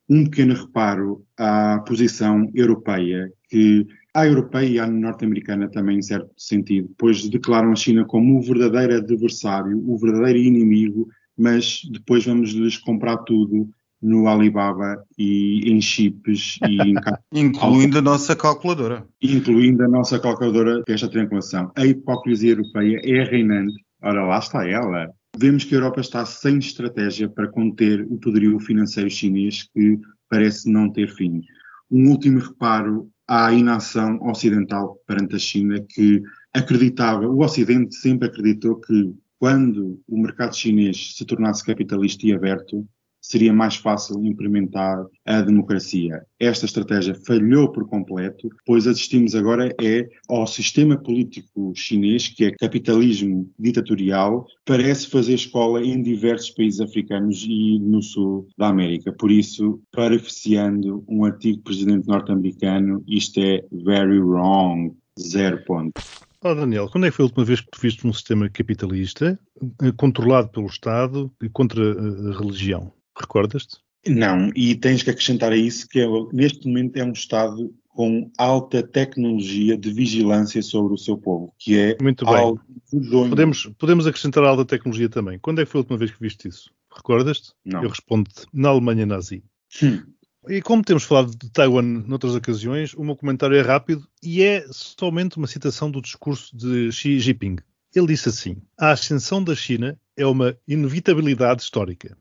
Um pequeno reparo à posição europeia, que à europeia e à norte-americana também em certo sentido, pois declaram a China como o verdadeiro adversário, o verdadeiro inimigo, mas depois vamos lhes comprar tudo no Alibaba e em chips e em incluindo a nossa calculadora. Incluindo a nossa calculadora, que esta triangulação. A hipocrisia europeia é reinante. Ora, lá está ela. Vemos que a Europa está sem estratégia para conter o poderio financeiro chinês que parece não ter fim. Um último reparo à inação ocidental perante a China que acreditava, o Ocidente sempre acreditou que quando o mercado chinês se tornasse capitalista e aberto, seria mais fácil implementar a democracia. Esta estratégia falhou por completo, pois assistimos agora é ao sistema político chinês, que é capitalismo ditatorial, parece fazer escola em diversos países africanos e no sul da América. Por isso, parafraseando um antigo presidente norte-americano, isto é very wrong, zero ponto. Oh, Daniel, quando é que foi a última vez que tu viste um sistema capitalista eh, controlado pelo Estado e contra eh, a religião? Recordas-te? Não, e tens que acrescentar a isso que é, neste momento é um Estado com alta tecnologia de vigilância sobre o seu povo, que é Muito bem. Podemos, podemos acrescentar a alta tecnologia também. Quando é que foi a última vez que viste isso? Recordas-te? Não. Eu respondo-te, na Alemanha nazi. Hum. E como temos falado de Taiwan noutras ocasiões, o meu comentário é rápido e é somente uma citação do discurso de Xi Jinping. Ele disse assim: A ascensão da China é uma inevitabilidade histórica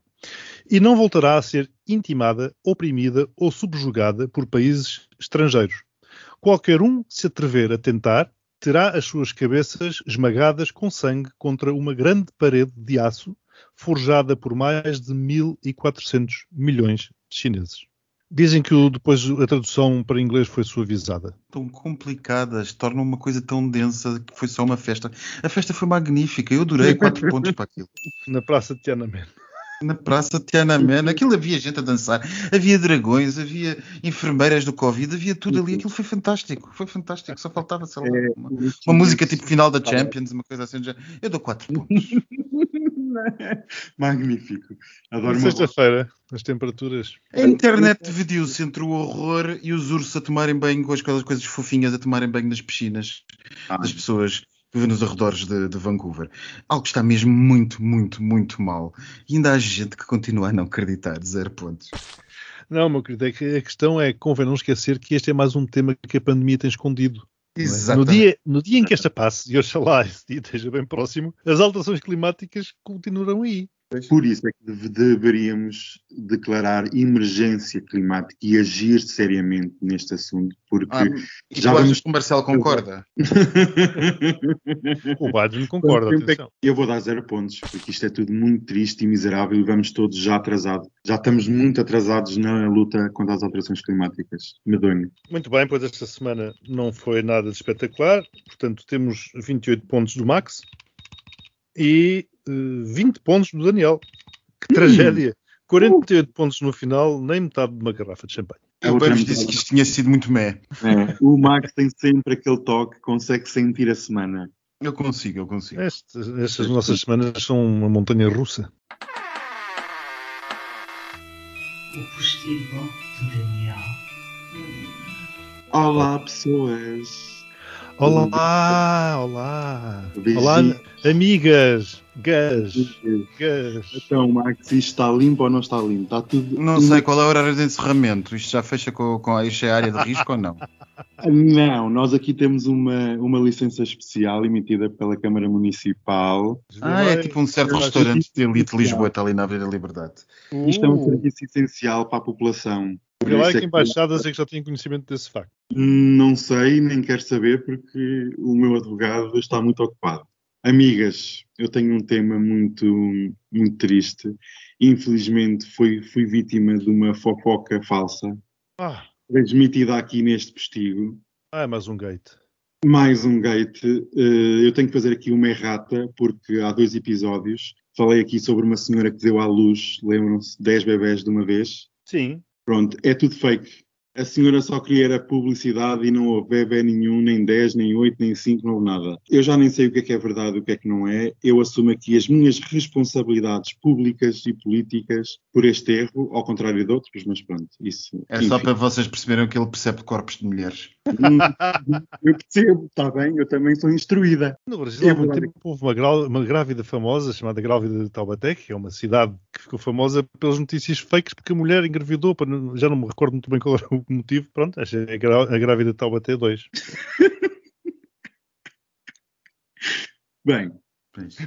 e não voltará a ser intimada, oprimida ou subjugada por países estrangeiros. Qualquer um se atrever a tentar terá as suas cabeças esmagadas com sangue contra uma grande parede de aço forjada por mais de 1.400 milhões chineses. Dizem que depois a tradução para inglês foi suavizada. Tão complicadas, tornam uma coisa tão densa que foi só uma festa. A festa foi magnífica, eu adorei quatro pontos para aquilo. Na Praça de Tiananmen. Na praça de Tiananmen, aquilo havia gente a dançar, havia dragões, havia enfermeiras do Covid, havia tudo ali, aquilo foi fantástico, foi fantástico, só faltava, sei lá, É, uma, uma música tipo final da. Champions, uma coisa assim, género. eu dou quatro pontos. Magnífico. Adoro Sexta-feira, as temperaturas. A internet dividiu-se entre o horror e os ursos a tomarem banho com aquelas coisas fofinhas a tomarem banho nas piscinas Ah, das pessoas que vivem nos arredores de, de Vancouver. Algo que está mesmo muito, muito, muito mal. E ainda há gente que continua a não acreditar. Zero pontos. Não, meu querido, é que a questão é, convém não esquecer que este é mais um tema que a pandemia tem escondido. não é? No, dia, no dia em que esta passe, e oxalá esse dia esteja bem próximo, as alterações climáticas continuarão aí. Por isso é que deve- deveríamos declarar emergência climática e agir seriamente neste assunto, porque Ah, e Já vamos- que o Marcelo concorda? O Biden concorda, Quanto tempo é atenção. Eu vou dar zero pontos, porque isto é tudo muito triste e miserável e vamos todos já atrasados. Já estamos muito atrasados na luta contra as alterações climáticas. Medonho. Muito bem, pois esta semana não foi nada de espetacular. Portanto, temos 28 pontos do Max e eh, 20 pontos do Daniel. Que tragédia! 48 pontos no final, nem metade de uma garrafa de champanhe. A metade- disse que isto tinha sido muito mé. É, o Max tem sempre aquele toque, consegue sentir a semana. Eu consigo, eu consigo. Estas, estas nossas semanas são uma montanha russa. O postigo do Daniel. Olá, pessoas. Olá, olá, Beijinho. olá, amigas, gas, gas. Então, Max, isto está limpo ou não está limpo? Está tudo. Não sei qual é o horário de encerramento. Isto já fecha com, com a, isto é área de risco ou não? Não, nós aqui temos uma, uma licença especial emitida pela Câmara Municipal. Ah, é tipo um certo Eu restaurante de elite de Lisboa, está ali na Avenida Liberdade. Isto é um Uh, serviço essencial para a população. Por vê lá isso que é que- embaixadas é que já têm conhecimento desse facto. Não sei, nem quero saber, porque o meu advogado está muito ocupado. Amigas, eu tenho um tema muito, muito triste. Infelizmente, fui, fui vítima de uma fofoca falsa, Ah, transmitida aqui neste postigo. ah, é mais um gate. Mais um gate. Eh, eu tenho que fazer aqui uma errata, porque há dois episódios falei aqui sobre uma senhora que deu à luz, lembram-se, 10 bebés de uma vez. Sim, Pronto, é tudo fake. A senhora só queria era publicidade e não houve bebê nenhum, nem 10, nem 8, nem 5, não houve nada. Eu já nem sei o que é que é verdade e o que é que não é. Eu assumo aqui as minhas responsabilidades públicas e políticas por este erro, ao contrário de outros, mas pronto, isso. É só enfim. para vocês perceberem que ele percebe corpos de mulheres. Eu percebo, está bem, eu também sou instruída. No Brasil, É há muito tempo, houve uma, grau- uma grávida famosa chamada Grávida de Taubaté, que é uma cidade que ficou famosa pelas notícias fakes, porque a mulher engravidou, para já não me recordo muito bem qual era o motivo. Pronto, a Grávida de Taubaté 2. Bem,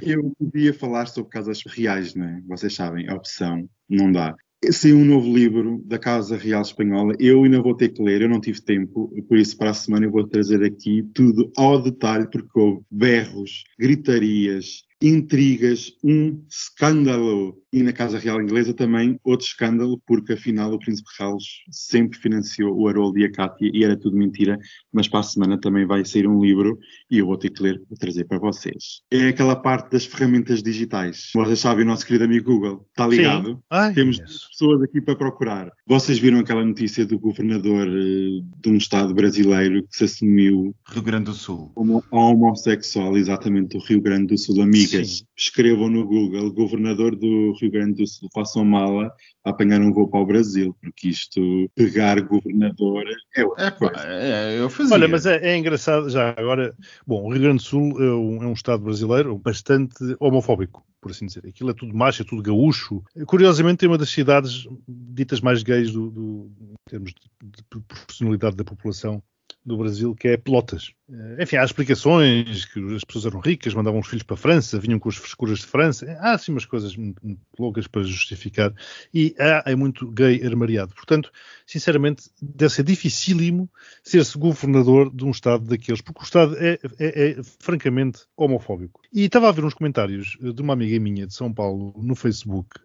eu podia falar sobre casas reais, não é? Vocês sabem, a opção não dá. Saiu um novo livro da Casa Real Espanhola. Eu ainda vou ter que ler, eu não tive tempo, por isso para a semana eu vou trazer aqui tudo ao detalhe, porque houve berros, gritarias, intrigas, um escândalo. E na Casa Real Inglesa também outro escândalo, porque afinal o Príncipe Carlos sempre financiou o Haroldo e a Cátia e era tudo mentira. Mas para a semana também vai sair um livro e eu vou ter que ler para trazer para vocês. É aquela parte das ferramentas digitais. Vocês sabem, o nosso querido amigo Google está ligado. Ai, Temos yes. pessoas aqui para procurar. Vocês viram aquela notícia do governador eh, de um estado brasileiro que se assumiu Rio Grande do Sul. como homossexual, exatamente, do Rio Grande do Sul. Amigas, Sim. escrevam no Google, governador do Rio Grande do Sul, façam mala a apanhar um voo para o Brasil, porque isto, pegar governador é outra É, pá, coisa. é, eu fazia. Olha, mas é, é engraçado, já agora, bom, o Rio Grande do Sul é um, é um estado brasileiro bastante homofóbico, por assim dizer. Aquilo é tudo macho, é tudo gaúcho. Curiosamente, é uma das cidades ditas mais gays do, do- em termos de, de proporcionalidade da população do Brasil, que é Pelotas. Eh, enfim, há explicações que as pessoas eram ricas, mandavam os filhos para a França, vinham com as frescuras de França. Há assim umas coisas muito, loucas para justificar. E há é muito gay armariado. Portanto, sinceramente, deve ser dificílimo ser-se governador de um Estado daqueles, porque o Estado é, é, é, francamente homofóbico. E estava a ver uns comentários de uma amiga minha de São Paulo no Facebook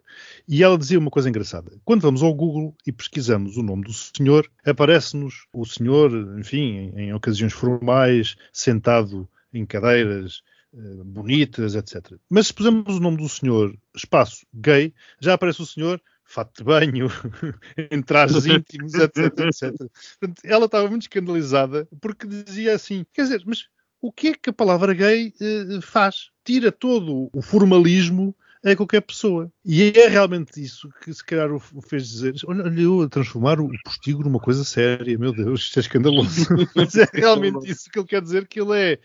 e ela dizia uma coisa engraçada. Quando vamos ao Google e pesquisamos o nome do senhor, aparece-nos o senhor, enfim, em, em ocasiões formais, sentado em cadeiras uh, bonitas, etc. Mas se pusermos o nome do senhor, espaço gay, já aparece o senhor fato de banho, em trajes íntimos, etc, etc. Portanto, ela estava muito escandalizada porque dizia assim, quer dizer, mas o que é que a palavra gay uh, faz? Tira todo o formalismo a qualquer pessoa. E é realmente isso que se calhar o fez dizer. Olha, eu a transformar o postigo numa coisa séria, meu Deus, isto é escandaloso. Mas é realmente isso que ele quer dizer, que ele é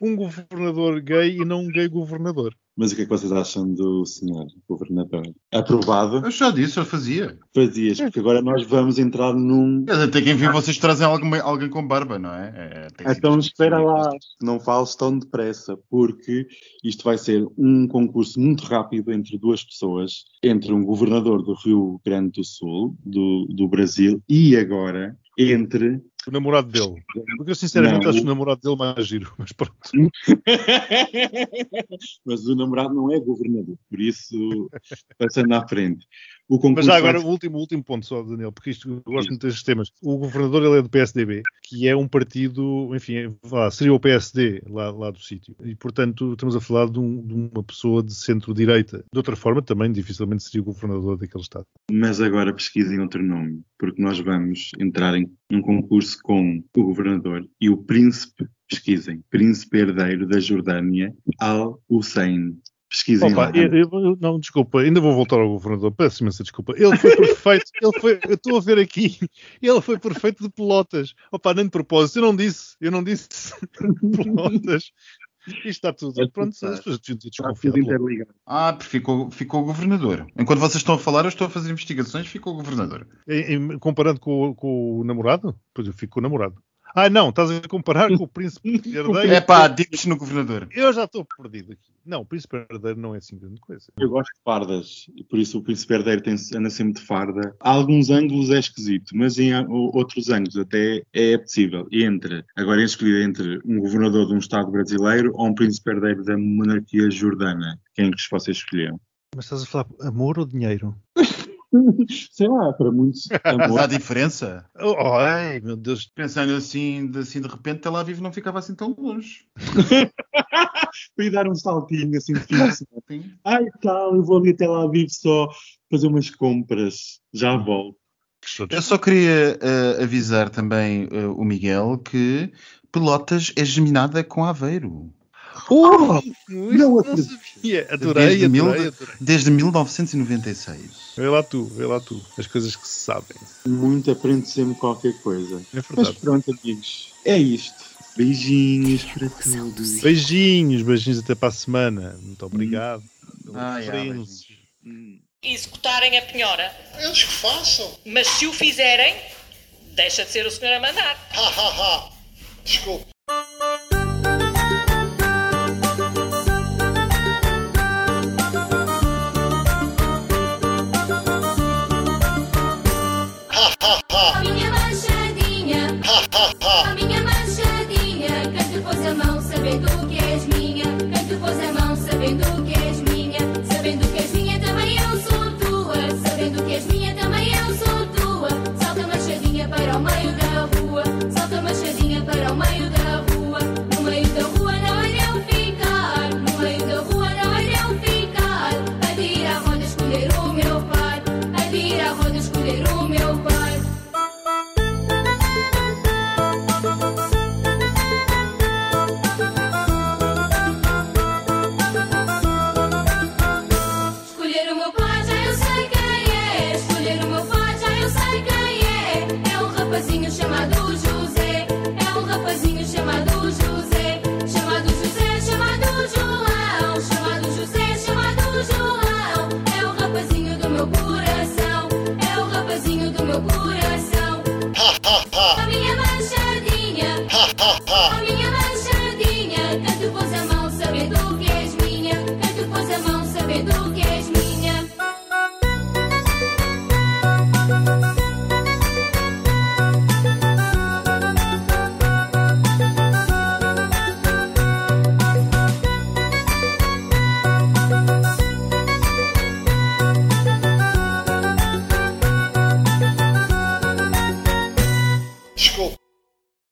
um governador gay e não um gay governador. Mas o que é que vocês acham do senhor governador? Aprovado? Eu já disse, eu fazia. Fazias, porque agora nós vamos entrar num. Até que enfim vocês trazem alguém, alguém com barba, não é? é então espera lá, não fales tão depressa, porque isto vai ser um concurso muito rápido entre duas pessoas, entre um governador do Rio Grande do Sul, do, do Brasil, e agora entre o namorado dele. Porque eu sinceramente não, acho o namorado dele mais giro, mas pronto. mas o namorado não é governador, por isso passando à frente. Mas já agora, o último, último ponto só, Daniel, porque isto, eu gosto muito destes temas. O governador ele é do PSDB, que é um partido, enfim, lá, seria o PSD lá, lá do sítio. E, portanto, estamos a falar de, um, de uma pessoa de centro-direita. De outra forma, também dificilmente seria o governador daquele Estado. Mas agora pesquisem outro nome, porque nós vamos entrar em um concurso com o governador e o príncipe, pesquisem, príncipe herdeiro da Jordânia, Al-Hussein. Pesquisem Opa, lá. Eu, eu, não, desculpa, ainda vou voltar ao governador, peço imensa desculpa. Ele foi perfeito, ele foi, eu estou a ver aqui, ele foi perfeito de pelotas. Opa, nem de propósito, eu não disse, eu não disse pelotas. Isto está tudo. É pronto, as pessoas interligado. Ah, porque ficou, ficou o governador. Enquanto vocês estão a falar, eu estou a fazer investigações, ficou o governador. Em, em, comparando com, com, o namorado? Pois eu fico com o namorado. Ah, não, estás a comparar com o príncipe herdeiro. É pá, diz no governador. Eu já estou perdido aqui. Não, o príncipe herdeiro não é assim grande coisa. Eu gosto de fardas, e por isso o príncipe herdeiro tem, anda sempre de farda. Há alguns ângulos é esquisito, mas em outros ângulos até é possível. E entre, agora é escolhido entre um governador de um Estado brasileiro ou um príncipe herdeiro da monarquia jordana. Quem é que vocês escolheram? Mas estás a falar amor ou dinheiro? Sei lá, para muitos. Mas há diferença? Oh, ai, meu Deus. Pensando assim, de, assim, de repente, Tel Aviv não ficava assim tão longe. Fui dar um saltinho assim de fim Ai, tal, eu vou ali até lá Aviv só fazer umas compras. Já volto. Eu só queria uh, avisar também uh, o Miguel que Pelotas é geminada com Aveiro. Oh, não, não sabia. Adorei, desde, adorei, mil, adorei. desde 1996. Vê lá tu, vê lá tu. As coisas que se sabem. Muito aprende sempre qualquer coisa. É verdade. Mas pronto, amigos. É isto. Beijinhos para todos. Beijinhos, beijinhos até para a semana. Muito obrigado. Ah, Executarem a penhora. Eles que façam. Mas se o fizerem, deixa de ser o senhor a mandar. Ha, ha, ha. Desculpe. Oh.